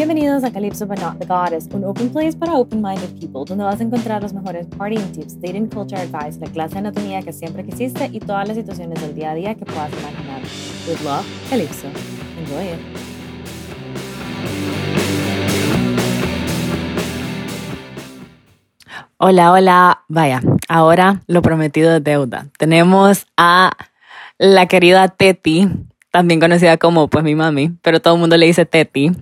Bienvenidos a Calypso but not the Goddess, un open place para open-minded people, donde vas a encontrar los mejores partying tips, dating culture advice, la clase de anatomía que siempre quisiste y todas las situaciones del día a día que puedas imaginar. With love, Calypso. Enjoy it. Hola, hola. Vaya, ahora lo prometido es deuda. Tenemos a la querida Teti, también conocida como pues mi mami, pero todo el mundo le dice Teti,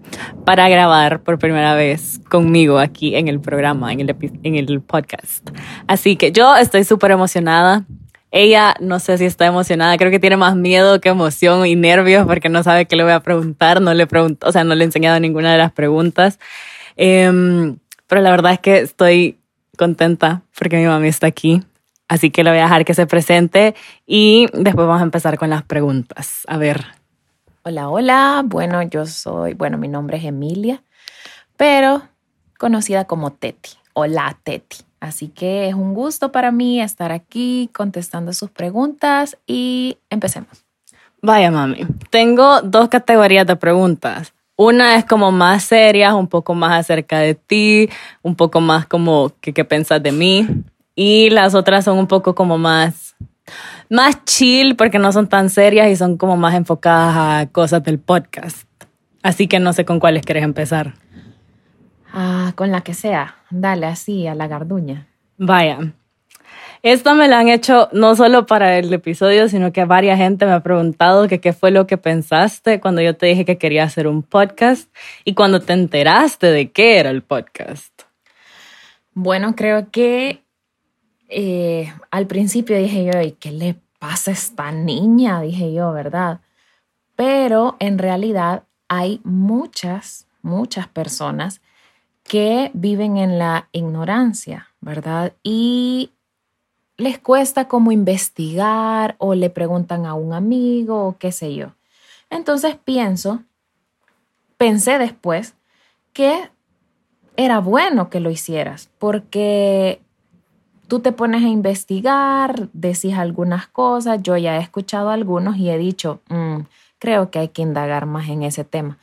para grabar por primera vez conmigo aquí en el programa, en el, en el podcast. Así que yo estoy súper emocionada. Ella no sé si está emocionada, creo que tiene más miedo que emoción y nervios porque no sabe qué le voy a preguntar, no le pregunto, o sea, no le he enseñado ninguna de las preguntas. Em, pero la verdad es que estoy contenta porque mi mami está aquí. Así que le voy a dejar que se presente y después vamos a empezar con las preguntas. A ver. Hola, hola. Bueno, yo soy, bueno, mi nombre es Emilia, pero conocida como Teti o la Teti. Así que es un gusto para mí estar aquí contestando sus preguntas y empecemos. Vaya, mami. Tengo dos categorías de preguntas. Una es como más seria, un poco más acerca de ti, un poco más como qué pensas de mí. Y las otras son un poco como más, más chill porque no son tan serias y son como más enfocadas a cosas del podcast. Así que no sé con cuáles quieres empezar. Ah, con la que sea. Dale así, a la garduña. Vaya. Esto me lo han hecho no solo para el episodio, sino que varias gente me ha preguntado que qué fue lo que pensaste cuando yo te dije que quería hacer un podcast y cuando te enteraste de qué era el podcast. Bueno, creo que eh, al principio dije yo, ¿y qué le pasa a esta niña? Dije yo, ¿verdad? Pero en realidad hay muchas, muchas personas que viven en la ignorancia, ¿verdad? Y les cuesta como investigar o le preguntan a un amigo o qué sé yo. Entonces pienso, pensé después que era bueno que lo hicieras porque tú te pones a investigar, decís algunas cosas, yo ya he escuchado algunos y he dicho, mm, creo que hay que indagar más en ese tema.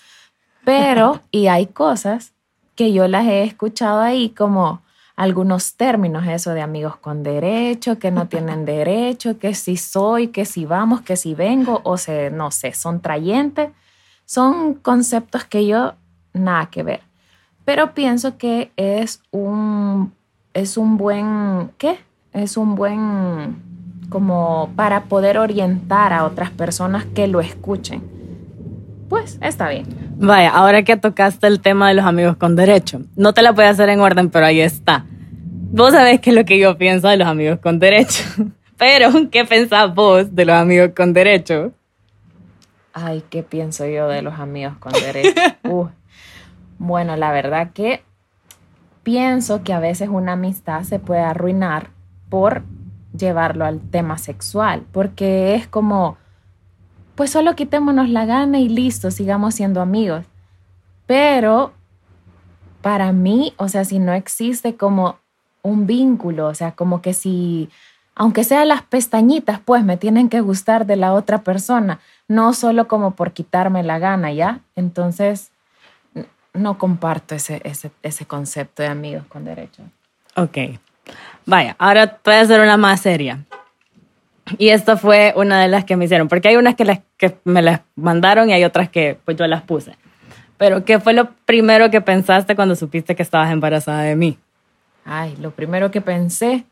Pero, y hay cosas que yo las he escuchado ahí como, algunos términos, eso de amigos con derecho, que no tienen derecho, que si soy, que si vamos, que si vengo, o se, no sé, son trayentes. Son conceptos que yo nada que ver. Pero pienso que es un, es un buen, ¿qué? Es un buen, como para poder orientar a otras personas que lo escuchen. Pues está bien. Vaya, ahora que tocaste el tema de los amigos con derecho, no te la voy a hacer en orden, pero ahí está. Vos sabés qué es lo que yo pienso de los amigos con derecho. Pero, ¿qué pensás vos de los amigos con derecho? Ay, ¿qué pienso yo de los amigos con derecho? Uh. Bueno, la verdad que pienso que a veces una amistad se puede arruinar por llevarlo al tema sexual, porque es como, pues solo quitémonos la gana y listo, sigamos siendo amigos. Pero para mí, o sea, si no existe como un vínculo, o sea, como que si, aunque sean las pestañitas, pues me tienen que gustar de la otra persona, no solo como por quitarme la gana, ¿ya? Entonces, no comparto ese, ese, ese concepto de amigos con derecho. Ok. Vaya, ahora voy a hacer una más seria. Y esta fue una de las que me hicieron, porque hay unas que, las, que me las mandaron y hay otras que pues yo las puse. Pero, ¿qué fue lo primero que pensaste cuando supiste que estabas embarazada de mí? Ay, lo primero que pensé,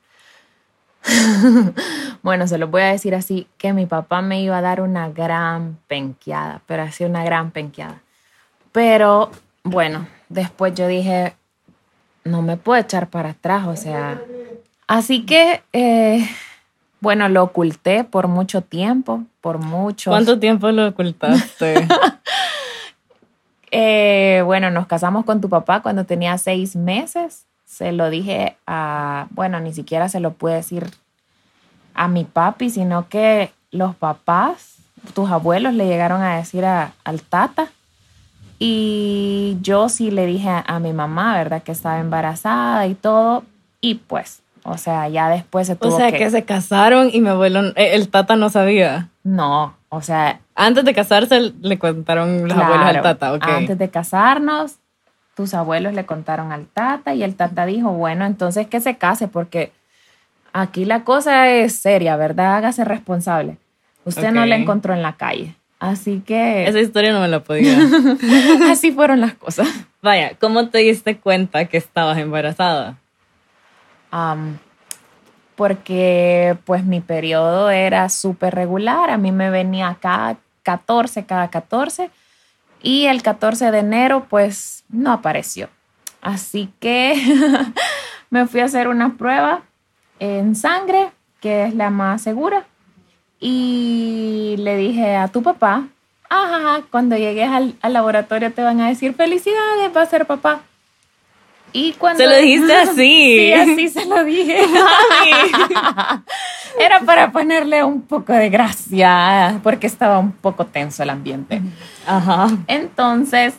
bueno, se lo voy a decir así, que mi papá me iba a dar una gran penqueada, pero así una gran penqueada. Pero bueno, después yo dije, no me puedo echar para atrás, o sea, así que, eh, bueno, lo oculté por mucho tiempo, por mucho. ¿Cuánto tiempo lo ocultaste? eh, bueno, nos casamos con tu papá cuando tenía seis meses se lo dije a, bueno, ni siquiera se lo pude decir a mi papi, sino que los papás, tus abuelos le llegaron a decir al tata. Y yo sí le dije a, mi mamá, ¿verdad? Que estaba embarazada y todo. Y pues, o sea, ya después se tuvo O sea, que, se casaron y mi abuelo, eh, el tata no sabía. No, o sea... Antes de casarse le contaron los abuelos al tata, ok. Antes de casarnos, tus abuelos le contaron al tata y el tata dijo, bueno, entonces que se case porque aquí la cosa es seria, ¿verdad? Hágase responsable. Usted no la encontró en la calle. Así que... Esa historia no me la podía. Así fueron las cosas. Vaya, ¿cómo te diste cuenta que estabas embarazada? porque pues mi periodo era súper regular. A mí me venía cada 14, cada 14. Y el 14 de enero pues no apareció. Así que me fui a hacer una prueba en sangre, que es la más segura. Y le dije a tu papá, ajá, cuando llegues al, laboratorio te van a decir felicidades, va a ser papá. Y cuando... Se lo dijiste así. Sí, así se lo dije. Era para ponerle un poco de gracia, porque estaba un poco tenso el ambiente. Ajá. Entonces,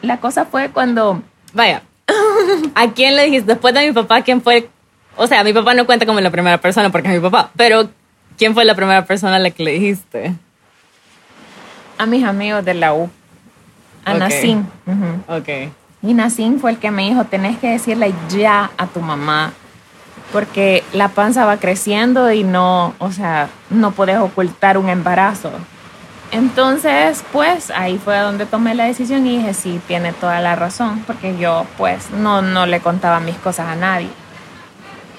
la cosa fue cuando... Vaya, ¿a quién le dijiste? Después de mi papá, ¿quién fue? O sea, mi papá no cuenta como la primera persona porque es mi papá, pero ¿Quién fue la primera persona a la que le dijiste? A mis amigos de la U. A okay. Ok. Y Nacín fue el que me dijo, tenés que decirle ya a tu mamá, porque la panza va creciendo y no, o sea, no puedes ocultar un embarazo. Entonces, pues ahí fue donde tomé la decisión y dije, sí, tiene toda la razón, porque yo pues no, no le contaba mis cosas a nadie.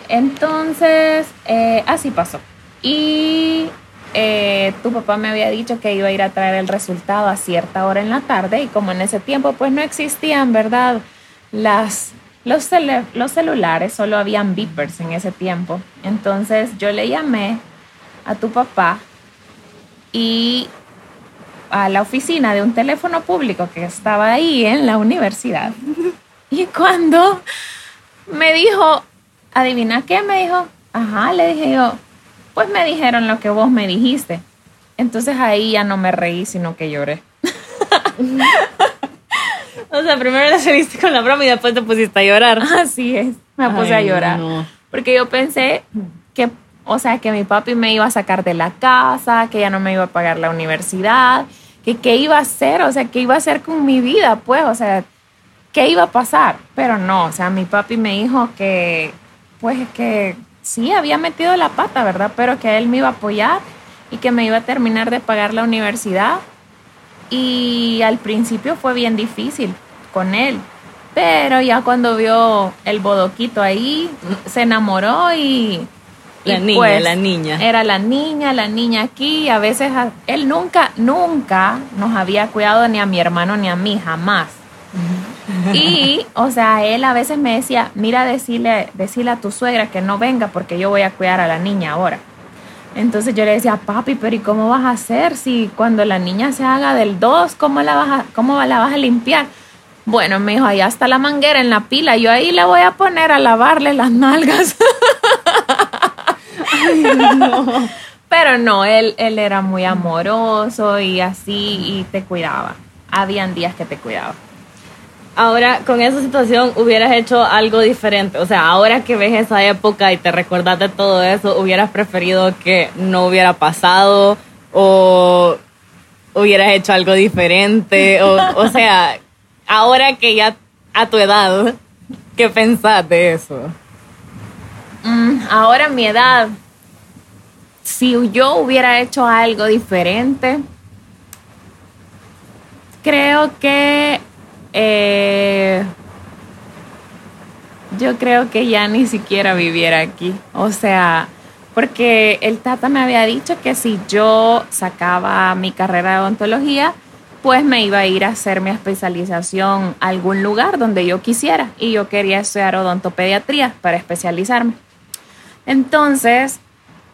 Entonces, eh, así pasó. Y eh, tu papá me había dicho que iba a ir a traer el resultado a cierta hora en la tarde y como en ese tiempo pues no existían, ¿verdad? Las, los, los celulares, solo habían beepers en ese tiempo. Entonces yo le llamé a tu papá y a la oficina de un teléfono público que estaba ahí en la universidad. Y cuando me dijo, adivina qué, me dijo, ajá, le dije yo, pues me dijeron lo que vos me dijiste. Entonces ahí ya no me reí, sino que lloré. o sea, primero le saliste con la broma y después te pusiste a llorar. Así es, me puse a llorar. Porque yo pensé que, o sea, que mi papi me iba a sacar de la casa, que ya no me iba a pagar la universidad, que qué iba a hacer, o sea, qué iba a hacer con mi vida, pues, o sea, qué iba a pasar. Pero no, o sea, mi papi me dijo que, pues, que sí había metido la pata, ¿verdad? Pero que él me iba a apoyar y que me iba a terminar de pagar la universidad. Y al principio fue bien difícil con él, pero ya cuando vio el bodoquito ahí, se enamoró y... La niña, pues la niña. Era la niña, la niña aquí. A veces él nunca, nunca nos había cuidado ni a mi hermano ni a mí, jamás. Y, o sea, él a veces me decía, mira, decirle, decirle a tu suegra que no venga porque yo voy a cuidar a la niña ahora. Entonces yo le decía, papi, pero ¿y cómo vas a hacer si cuando la niña se haga del 2, ¿cómo la vas a, cómo la vas a limpiar? Bueno, me dijo, allá está la manguera en la pila, yo ahí la voy a poner a lavarle las nalgas. Pero no, él, él era muy amoroso y así, y te cuidaba. Habían días que te cuidaba. Ahora, con esa situación, hubieras hecho algo diferente. O sea, ahora que ves esa época y te recuerdas de todo eso, hubieras preferido que no hubiera pasado o hubieras hecho algo diferente. O, sea, ahora que ya a tu edad, ¿qué pensás de eso? Mm, ahora mi edad, si yo hubiera hecho algo diferente, creo que eh, yo creo que ya ni siquiera viviera aquí. O sea, porque el Tata me había dicho que si yo sacaba mi carrera de odontología, pues me iba a ir a hacer mi especialización a algún lugar donde yo quisiera. Y yo quería estudiar odontopediatría para especializarme. Entonces,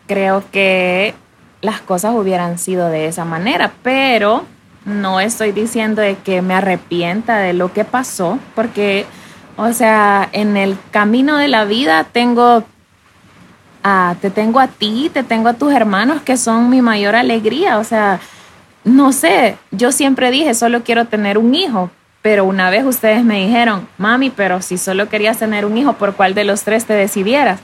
creo que las cosas hubieran sido de esa manera, pero no estoy diciendo de que me arrepienta de lo que pasó, porque, o sea, en el camino de la vida tengo a, te tengo a ti, te tengo a tus hermanos que son mi mayor alegría, o sea, no sé, yo siempre dije, solo quiero tener un hijo, pero una vez ustedes me dijeron, mami, pero si solo querías tener un hijo, ¿por cuál de los tres te decidieras?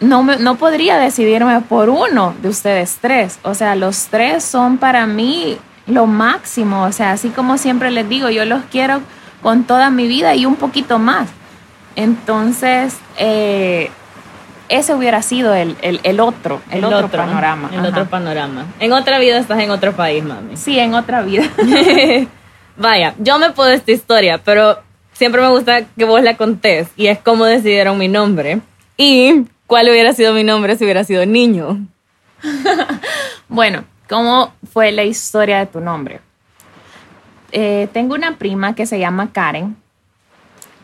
No, no podría decidirme por uno de ustedes tres. O sea, los tres son para mí lo máximo, o sea, así como siempre les digo, yo los quiero con toda mi vida y un poquito más. Entonces, eh, ese hubiera sido el, otro, el, otro, panorama. El otro panorama. En otra vida estás en otro país, mami. Sí, en otra vida. Vaya, yo me puedo esta historia, pero siempre me gusta que vos la contés y es cómo decidieron mi nombre y cuál hubiera sido mi nombre si hubiera sido niño. bueno, ¿cómo fue la historia de tu nombre? Eh, tengo una prima que se llama Karen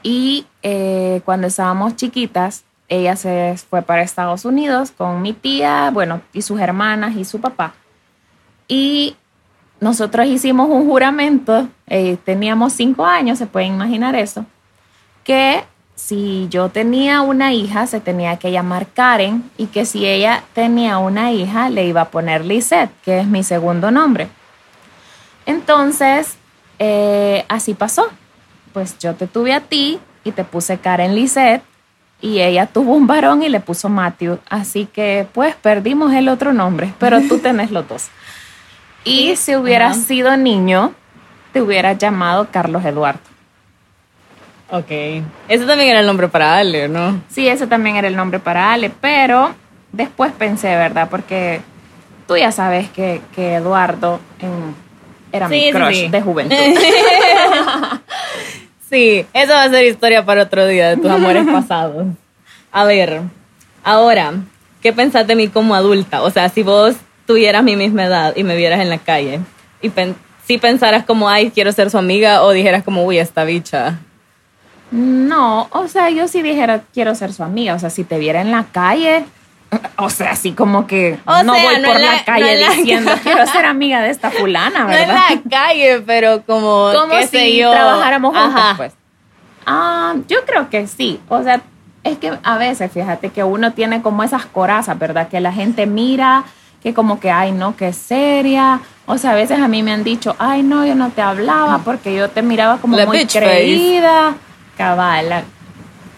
y eh, cuando estábamos chiquitas, ella se fue para Estados Unidos con mi tía, bueno, y sus hermanas y su papá. Y nosotros hicimos un juramento, eh, teníamos cinco años, se pueden imaginar eso, que si yo tenía una hija, se tenía que llamar Karen y que si ella tenía una hija, le iba a poner Lisette, que es mi segundo nombre. Entonces, eh, así pasó. Pues yo te tuve a ti y te puse Karen Lisette y ella tuvo un varón y le puso Matthew. Así que pues perdimos el otro nombre, pero tú tenés los dos. Y si hubieras sido niño, te hubieras llamado Carlos Eduardo. Ok. Ese también era el nombre para Ale, ¿no? Sí, ese también era el nombre para Ale, pero después pensé, ¿verdad? Porque tú ya sabes que, Eduardo era mi crush de juventud. sí, eso va a ser historia para otro día de tus amores pasados. A ver, ahora, ¿qué pensás de mí como adulta? O sea, si vos tuvieras mi misma edad y me vieras en la calle y si pensaras como, ay, quiero ser su amiga o dijeras como, uy, esta bicha. No, o sea, yo sí dijera, quiero ser su amiga. O sea, si te viera en la calle, o sea, así como que no voy por la, calle diciendo, quiero ser amiga de esta fulana, ¿verdad? No en la calle, pero como, como si trabajáramos juntos, pues. Ah, yo creo que sí. O sea, es que a veces, fíjate que uno tiene como esas corazas, ¿verdad? Que la gente mira que como que, ay, no, que seria. O sea, a veces a mí me han dicho, ay, no, yo no te hablaba porque yo te miraba como muy creída. Cabal.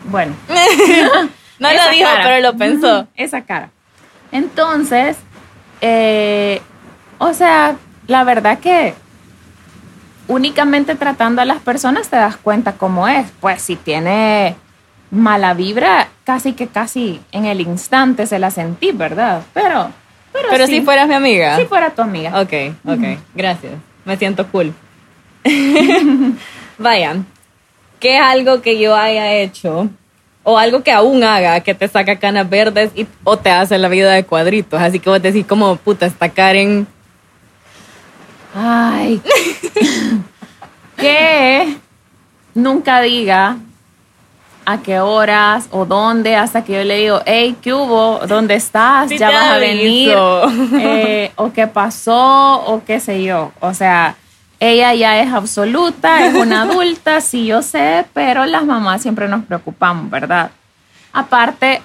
Bueno. no lo dijo, pero lo pensó. Esa cara. Entonces, eh, o sea, la verdad que únicamente tratando a las personas te das cuenta cómo es. Pues si tiene mala vibra, casi que casi en el instante se la sentí, ¿verdad? Pero pero, si fueras mi amiga. Si fuera tu amiga. Ok, ok. Gracias. Me siento cool. Vaya, ¿qué es algo que yo haya hecho o algo que aún haga que te saca canas verdes y, o te hace la vida de cuadritos? Así que vos decís como, puta, está Karen. Ay. que nunca diga a qué horas o dónde, hasta que yo le digo, hey, ¿qué hubo? ¿Dónde estás? ¿Ya vas a venir? Eh, o qué pasó, o qué sé yo. O sea, ella ya es absoluta, es una adulta, sí yo sé, pero las mamás siempre nos preocupamos, ¿verdad? Aparte,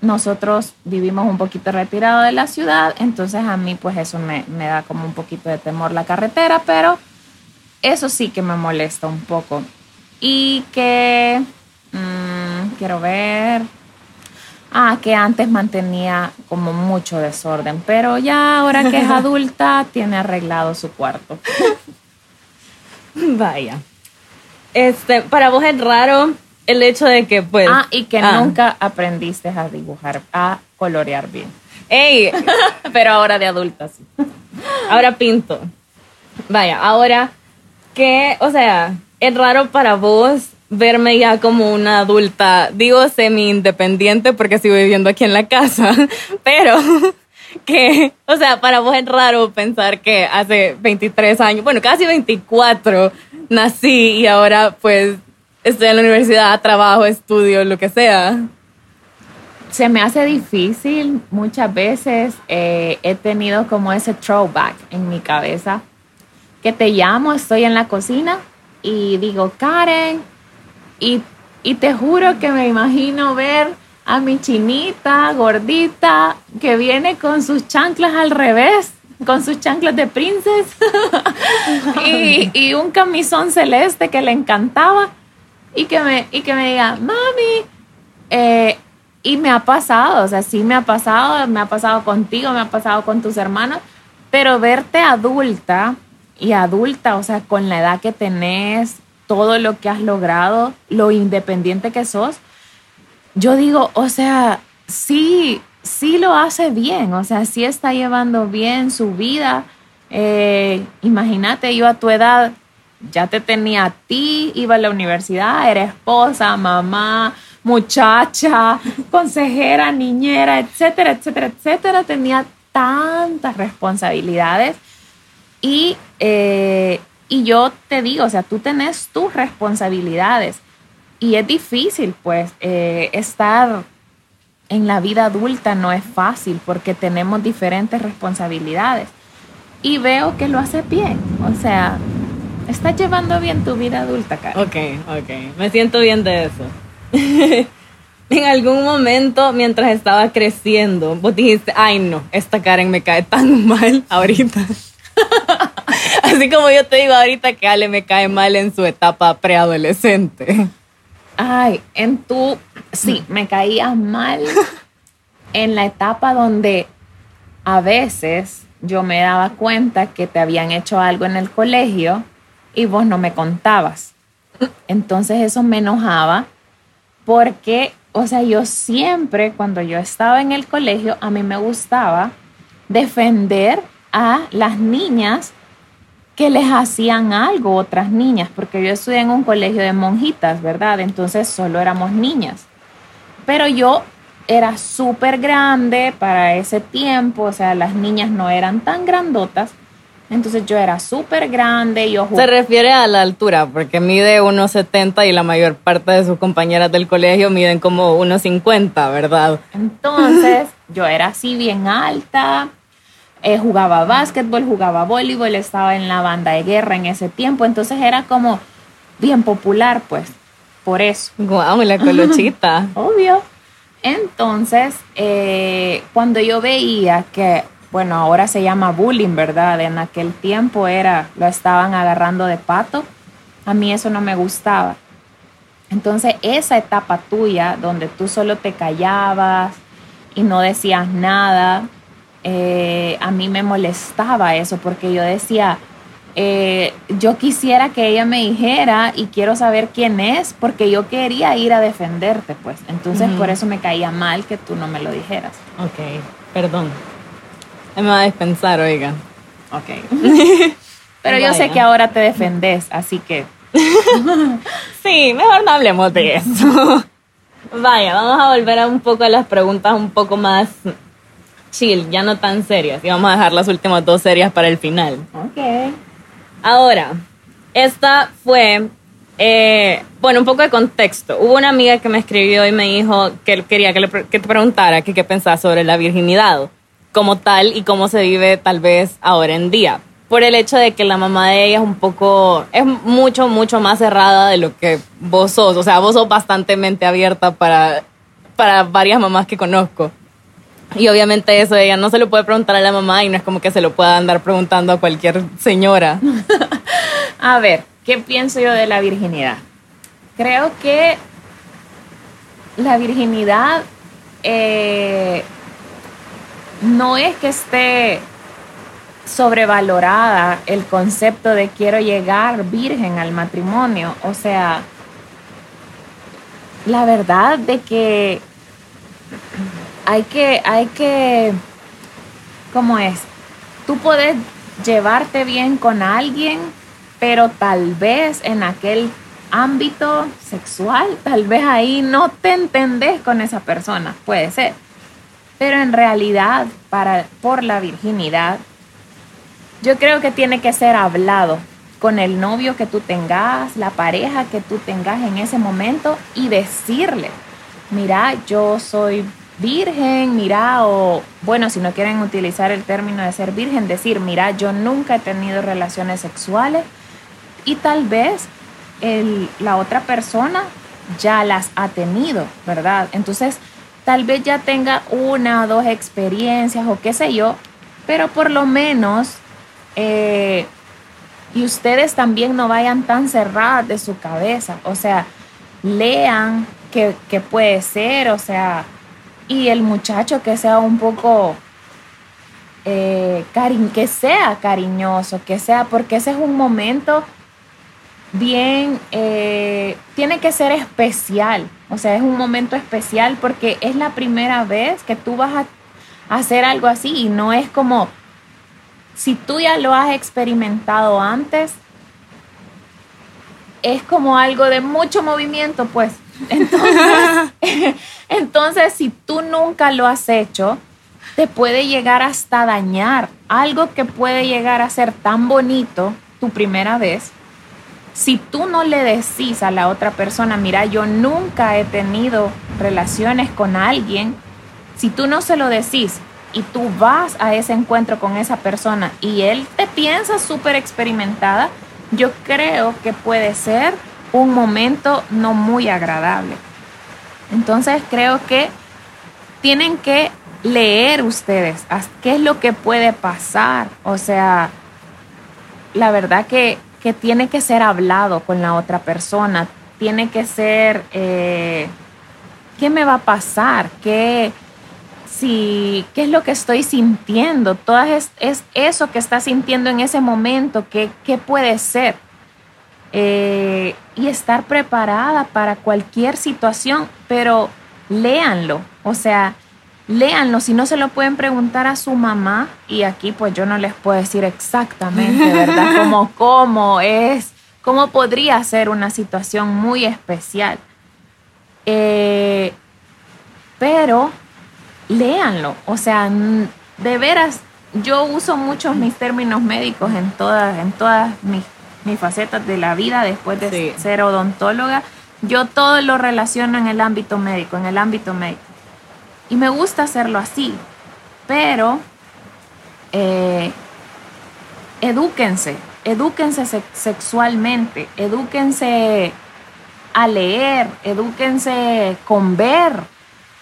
nosotros vivimos un poquito retirado de la ciudad, entonces a mí pues eso me, me da como un poquito de temor la carretera, pero eso sí que me molesta un poco. Y que Mm, quiero ver. Ah, que antes mantenía como mucho desorden, pero ya ahora que es adulta tiene arreglado su cuarto. Vaya. Este, para vos es raro el hecho de que pues Ah, y que ah. nunca aprendiste a dibujar, a colorear bien. Ey, pero ahora de adulta sí. Ahora pinto. Vaya, ahora que, o sea, es raro para vos verme ya como una adulta, digo semi independiente porque sigo viviendo aquí en la casa, pero que, o sea, para vos es raro pensar que hace 23 años, bueno, casi 24 nací y ahora pues estoy en la universidad, trabajo, estudio, lo que sea. Se me hace difícil, muchas veces eh, he tenido como ese throwback en mi cabeza, que te llamo, estoy en la cocina y digo, Karen, y, te juro que me imagino ver a mi chinita gordita que viene con sus chanclas al revés, con sus chanclas de princess y, un camisón celeste que le encantaba y que me, y que me diga, mami, eh, y me ha pasado, o sea, sí me ha pasado, me ha pasado contigo, me ha pasado con tus hermanos, pero verte adulta y adulta, o sea, con la edad que tenés, todo lo que has logrado, lo independiente que sos, yo digo, o sea, sí, sí lo hace bien, o sea, sí está llevando bien su vida. Eh, imagínate, yo a tu edad ya te tenía a ti, iba a la universidad, era esposa, mamá, muchacha, consejera, niñera, etcétera, etcétera, etcétera. Tenía tantas responsabilidades y, eh, y yo te digo, o sea, tú tenés tus responsabilidades y es difícil, pues, eh, estar en la vida adulta no es fácil porque tenemos diferentes responsabilidades. Y veo que lo hace bien, o sea, estás llevando bien tu vida adulta, Karen. Ok, ok, me siento bien de eso. en algún momento, mientras estaba creciendo, vos dijiste, ay no, esta Karen me cae tan mal ahorita. Así como yo te digo ahorita que Ale me cae mal en su etapa preadolescente. Ay, en tu, sí, me caía mal en la etapa donde a veces yo me daba cuenta que te habían hecho algo en el colegio y vos no me contabas. Entonces eso me enojaba porque, o sea, yo siempre cuando yo estaba en el colegio, a mí me gustaba defender a las niñas que les hacían algo otras niñas, porque yo estudié en un colegio de monjitas, ¿verdad? Entonces solo éramos niñas. Pero yo era súper grande para ese tiempo, o sea, las niñas no eran tan grandotas. Entonces yo era súper grande, yo Se refiere a la altura, porque mide 1,70 y la mayor parte de sus compañeras del colegio miden como 1,50, ¿verdad? Entonces yo era así bien alta, eh, jugaba básquetbol, jugaba voleibol, estaba en la banda de guerra en ese tiempo, entonces era como bien popular, pues, por eso. Guau, la colochita. Obvio. Entonces, eh, cuando yo veía que, bueno, ahora se llama bullying, ¿verdad? En aquel tiempo era, lo estaban agarrando de pato, a mí eso no me gustaba. Entonces, esa etapa tuya, donde tú solo te callabas y no decías nada, eh, a mí me molestaba eso porque yo decía, eh, yo quisiera que ella me dijera y quiero saber quién es porque yo quería ir a defenderte, pues. Entonces por eso me caía mal que tú no me lo dijeras. Ok, perdón. Me va a dispensar, oiga. Ok. Pero yo sé que ahora te defendes, así que... sí, mejor no hablemos de eso. Vaya, vamos a volver a un poco a las preguntas un poco más chill, ya no tan serias. Y vamos a dejar las últimas dos serias para el final. Ok. Ahora, esta fue, eh, bueno, un poco de contexto. Hubo una amiga que me escribió y me dijo que quería que, le, que te preguntara qué pensás sobre la virginidad como tal y cómo se vive tal vez ahora en día. Por el hecho de que la mamá de ella es un poco, es mucho, mucho más cerrada de lo que vos sos. O sea, vos sos bastante abierta para, para varias mamás que conozco. Y obviamente eso ella no se lo puede preguntar a la mamá y no es como que se lo pueda andar preguntando a cualquier señora. a ver, ¿qué pienso yo de la virginidad? Creo que la virginidad eh, no es que esté sobrevalorada el concepto de quiero llegar virgen al matrimonio. O sea, la verdad de que hay que, hay que, ¿cómo es? Tú puedes llevarte bien con alguien, pero tal vez en aquel ámbito sexual, tal vez ahí no te entendés con esa persona, puede ser. Pero en realidad, para, por la virginidad, yo creo que tiene que ser hablado con el novio que tú tengas, la pareja que tú tengas en ese momento y decirle, mira, yo soy virgen, mira, o bueno, si no quieren utilizar el término de ser virgen, decir, mira, yo nunca he tenido relaciones sexuales y tal vez la otra persona ya las ha tenido, ¿verdad? Entonces, tal vez ya tenga una o dos experiencias o qué sé yo, pero por lo menos, eh, y ustedes también no vayan tan cerradas de su cabeza, o sea, lean qué puede ser, o sea, y el muchacho que sea un poco eh, que sea cariñoso, que sea, porque ese es un momento bien, eh, tiene que ser especial. O sea, es un momento especial porque es la primera vez que tú vas a hacer algo así y no es como si tú ya lo has experimentado antes, es como algo de mucho movimiento, pues. Entonces, entonces, si tú nunca lo has hecho, te puede llegar hasta dañar. Algo que puede llegar a ser tan bonito tu primera vez, si tú no le decís a la otra persona, mira, yo nunca he tenido relaciones con alguien, si tú no se lo decís y tú vas a ese encuentro con esa persona y él te piensa súper experimentada, yo creo que puede ser un momento no muy agradable. Entonces creo que tienen que leer ustedes qué es lo que puede pasar. O sea, la verdad que, tiene que ser hablado con la otra persona, tiene que ser, eh, ¿qué me va a pasar? ¿Qué, si, ¿Qué es lo que estoy sintiendo? Todo es, eso que está sintiendo en ese momento, ¿qué, qué puede ser? Eh, y estar preparada para cualquier situación, pero léanlo, o sea, léanlo, si no se lo pueden preguntar a su mamá, y aquí pues yo no les puedo decir exactamente, ¿verdad? Como cómo es, cómo podría ser una situación muy especial. Eh, pero léanlo, o sea, de veras, yo uso muchos mis términos médicos en todas, en todas mis, facetas de la vida después de ser odontóloga. Yo todo lo relaciono en el ámbito médico, en el ámbito médico. Y me gusta hacerlo así, pero eh, edúquense, edúquense sexualmente, edúquense a leer, edúquense con ver.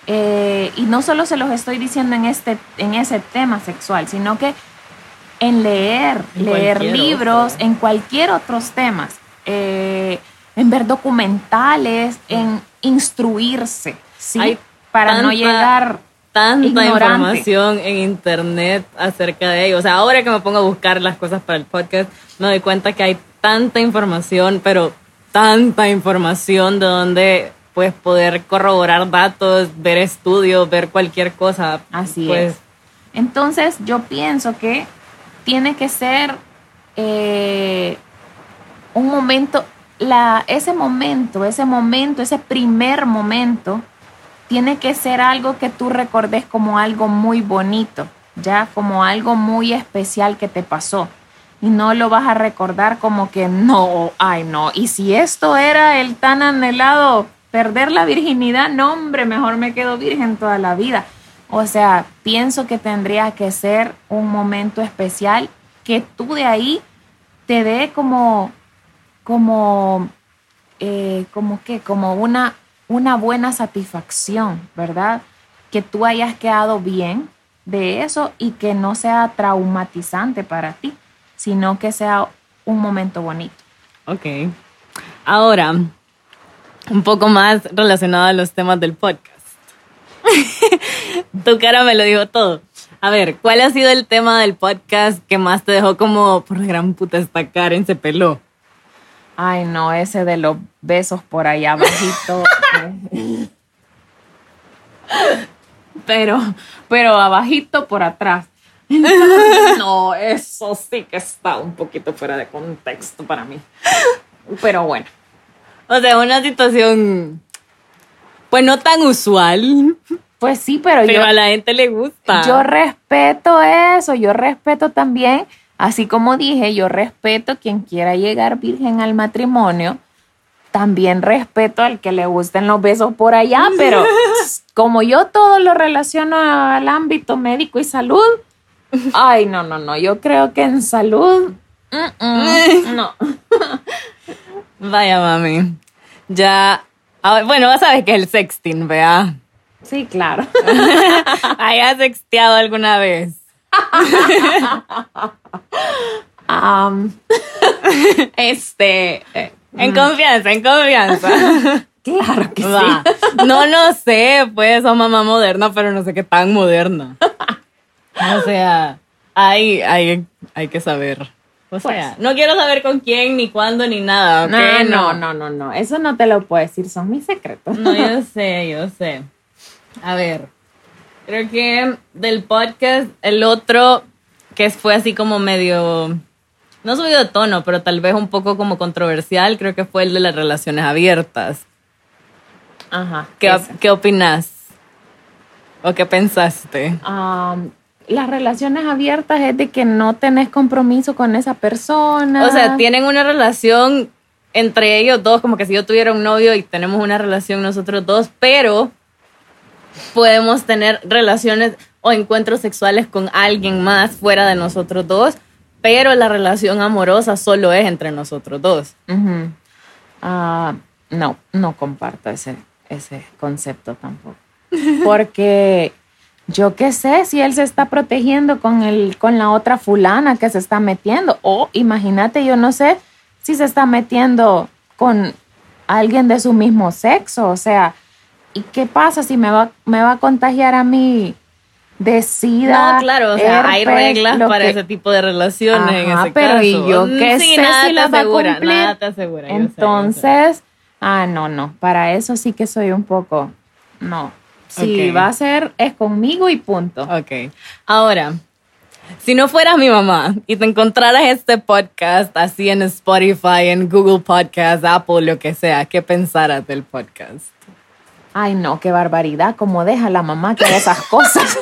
Eh, y no solo se los estoy diciendo en, este, en ese tema sexual, sino que en leer, leer libros, en cualquier otros temas, eh, en ver documentales, en instruirse. ¿sí? para no llegar tanta información en internet acerca de ello. O sea, ahora que me pongo a buscar las cosas para el podcast, me doy cuenta que hay tanta información, pero tanta información de donde puedes poder corroborar datos, ver estudios, ver cualquier cosa. Así pues, es. Entonces, yo pienso que tiene que ser eh, un momento, la, ese momento, ese momento, ese primer momento tiene que ser algo que tú recordes como algo muy bonito, ya como algo muy especial que te pasó. Y no lo vas a recordar como que no, ay no. Y si esto era el tan anhelado perder la virginidad, no hombre, mejor me quedo virgen toda la vida. O sea, pienso que tendría que ser un momento especial que tú de ahí te dé como, como, eh, que, como una una buena satisfacción, ¿verdad? Que tú hayas quedado bien de eso y que no sea traumatizante para ti, sino que sea un momento bonito. Ok. Ahora, un poco más relacionado a los temas del podcast. tu cara me lo dijo todo. A ver, ¿cuál ha sido el tema del podcast que más te dejó como, por gran puta, esta Karen se peló? Ay, no, ese de los besos por allá abajito. pero, pero abajito por atrás. no, eso sí que está un poquito fuera de contexto para mí. Pero bueno. O sea, una situación, pues no tan usual. Pues sí, pero, pero a la gente le gusta. Yo respeto eso, yo respeto también Así como dije, yo respeto quien quiera llegar virgen al matrimonio. También respeto al que le gusten los besos por allá, pero como yo todo lo relaciono al ámbito médico y salud, ay, no, no, no, yo creo que en salud, no. Vaya, mami. Ya, bueno, vas a ver que es el sexting, vea. Sí, claro. ¿Hayas sexteado alguna vez? este. Eh, en mm. confianza, en confianza. Claro que sí. No, no sé, pues son mamá moderna, pero no sé qué tan moderna. O sea, hay, hay, hay que saber. O Pues. sea, no quiero saber con quién, ni cuándo, ni nada. No, no, no, no, no. Eso no te lo puedo decir, son mis secretos. No, yo sé, yo sé. A ver, creo que del podcast, el otro que fue así como medio, no subido de tono, pero tal vez un poco como controversial, creo que fue el de las relaciones abiertas. Ajá. ¿Qué. ¿qué opinas? ¿O qué pensaste? Am, las relaciones abiertas es de que no tenés compromiso con esa persona. O sea, tienen una relación entre ellos dos, como que si yo tuviera un novio y tenemos una relación nosotros dos, pero podemos tener relaciones o encuentros sexuales con alguien más fuera de nosotros dos, pero la relación amorosa solo es entre nosotros dos. Ah, no, no comparto ese, ese concepto tampoco. Porque yo qué sé si él se está protegiendo con, el, con la otra fulana que se está metiendo. O imagínate, yo no sé si se está metiendo con alguien de su mismo sexo. O sea, ¿y qué pasa si me va, me va a contagiar a mí de sida? No, claro, o sea, hay reglas para que- ese tipo de relaciones en ese pero caso. ¿y yo qué Sí, sé nada si te las va a asegura, cumplir? Nada te asegura. yo sé, yo sé. Entonces, ah, no, no, para eso sí que soy un poco, no. Si va a ser, es conmigo y punto. Ok. Ahora, si no fueras mi mamá y te encontraras este podcast así en Spotify, en Google Podcast, Apple, lo que sea, ¿qué pensaras del podcast? Ay, no, qué barbaridad, como deja la mamá que haga esas cosas.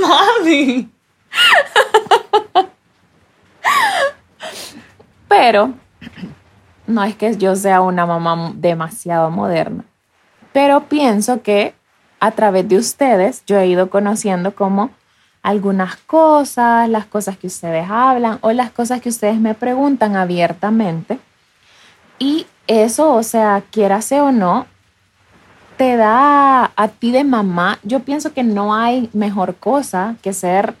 Mami. Pero no es que yo sea una mamá demasiado moderna. Pero pienso que a través de ustedes yo he ido conociendo como algunas cosas, las cosas que ustedes hablan o las cosas que ustedes me preguntan abiertamente. Y eso, o sea, quiérase o no, te da a ti de mamá. Yo pienso que no hay mejor cosa que ser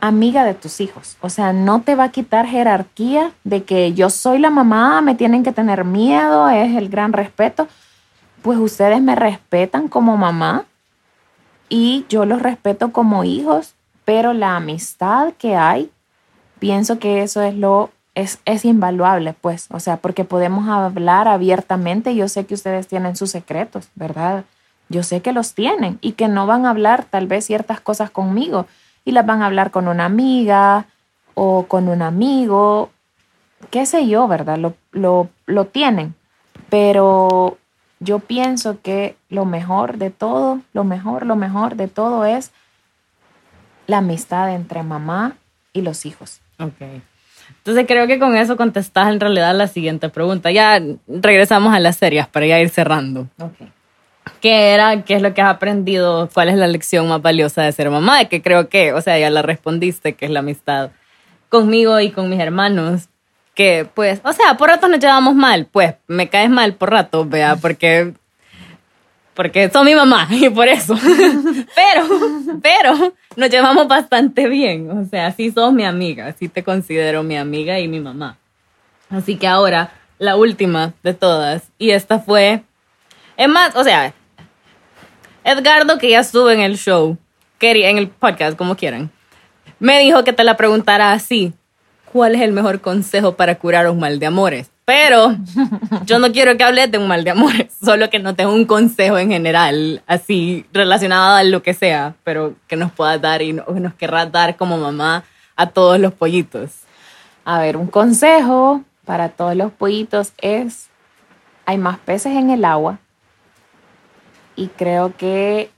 amiga de tus hijos. O sea, no te va a quitar jerarquía de que yo soy la mamá, me tienen que tener miedo, es el gran respeto. Pues ustedes me respetan como mamá y yo los respeto como hijos, pero la amistad que hay, pienso que eso es lo es, es invaluable, pues, o sea, porque podemos hablar abiertamente. Yo sé que ustedes tienen sus secretos, ¿verdad? Yo sé que los tienen y que no van a hablar tal vez ciertas cosas conmigo y las van a hablar con una amiga o con un amigo, qué sé yo, ¿verdad? Lo, lo, lo tienen, pero yo pienso que lo mejor de todo, lo mejor, lo mejor de todo es la amistad entre mamá y los hijos. Ok. Entonces creo que con eso contestas en realidad la siguiente pregunta. Ya regresamos a las series para ya ir cerrando. ¿Qué era? ¿Qué es lo que has aprendido? ¿Cuál es la lección más valiosa de ser mamá? De que creo que, o sea, ya la respondiste, que es la amistad conmigo y con mis hermanos. Que, pues, o sea, por rato nos llevamos mal. Pues, me caes mal por rato, vea, porque porque son mi mamá y por eso. pero, pero nos llevamos bastante bien. O sea, sí sos mi amiga, sí te considero mi amiga y mi mamá. Así que ahora, la última de todas, y esta fue, es más, o sea, Edgardo, que ya estuvo en el show, en el podcast, como quieran, me dijo que te la preguntara así. ¿Cuál es el mejor consejo para curar un mal de amores? Pero yo no quiero que hables de un mal de amores, solo que no tengo un consejo en general, así relacionado a lo que sea, pero que nos puedas dar y no- nos querrás dar como mamá a todos los pollitos. A ver, un consejo para todos los pollitos es, hay más peces en el agua y creo que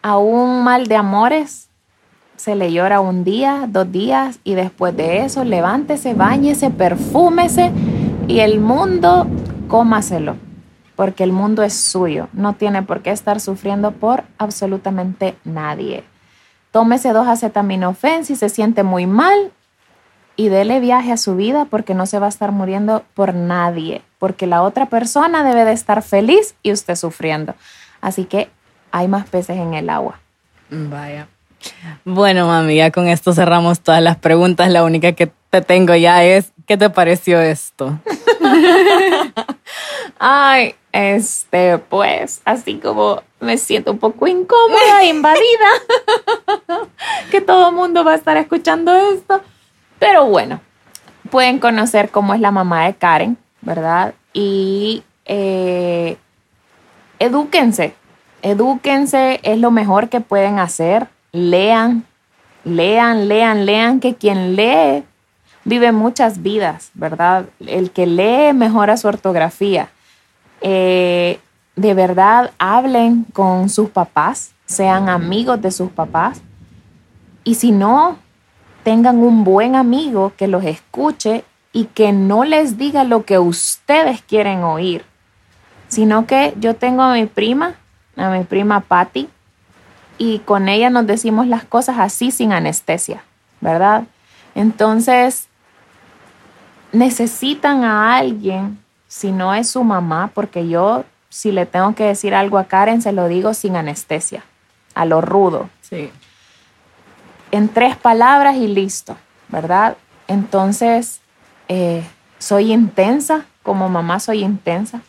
a un mal de amores se le llora un día, dos días y después de eso levántese, bañese, perfúmese y el mundo cómaselo, porque el mundo es suyo, no tiene por qué estar sufriendo por absolutamente nadie. Tómese dos acetaminofén si se siente muy mal y dele viaje a su vida porque no se va a estar muriendo por nadie, porque la otra persona debe de estar feliz y usted sufriendo. Así que hay más peces en el agua. Vaya. Bueno, mami, ya con esto cerramos todas las preguntas. La única que te tengo ya es, ¿qué te pareció esto? Ay, este, pues, así como me siento un poco incómoda, invadida, que todo el mundo va a estar escuchando esto. Pero bueno, pueden conocer cómo es la mamá de Karen, ¿verdad? Y eh, edúquense, edúquense, es lo mejor que pueden hacer. Lean, lean, lean, lean, que quien lee vive muchas vidas, ¿verdad? El que lee mejora su ortografía. Eh, de verdad, hablen con sus papás, sean amigos de sus papás. Y si no, tengan un buen amigo que los escuche y que no les diga lo que ustedes quieren oír, sino que yo tengo a mi prima, a mi prima Patty, y con ella nos decimos las cosas así sin anestesia, ¿verdad? Entonces, necesitan a alguien, si no es su mamá, porque yo, si le tengo que decir algo a Karen, se lo digo sin anestesia, a lo rudo. Sí. En tres palabras y listo, ¿verdad? Entonces, eh, soy intensa, como mamá soy intensa.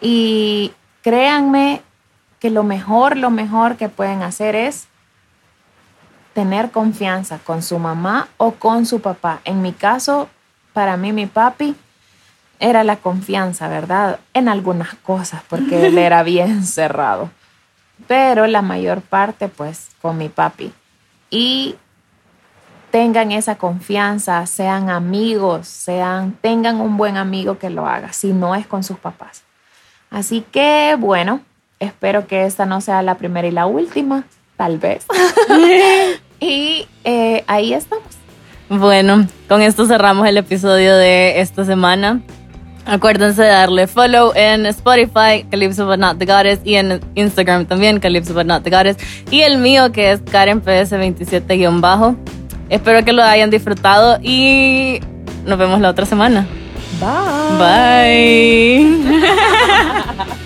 Y créanme que lo mejor, lo mejor que pueden hacer es tener confianza con su mamá o con su papá. En mi caso, para mí mi papi era la confianza, ¿verdad? En algunas cosas, porque él era bien cerrado. Pero la mayor parte, pues, con mi papi. Y tengan esa confianza, sean amigos, sean, tengan un buen amigo que lo haga, si no es con sus papás. Así que, bueno, espero que esta no sea la primera y la última, tal vez. y eh, ahí estamos. Bueno, con esto cerramos el episodio de esta semana. Acuérdense de darle follow en Spotify, Calypso But Not The Goddess, y en Instagram también, Calypso But Not The Goddess, y el mío que es Karen PS27-bajo. Espero que lo hayan disfrutado y nos vemos la otra semana. Bye. Bye.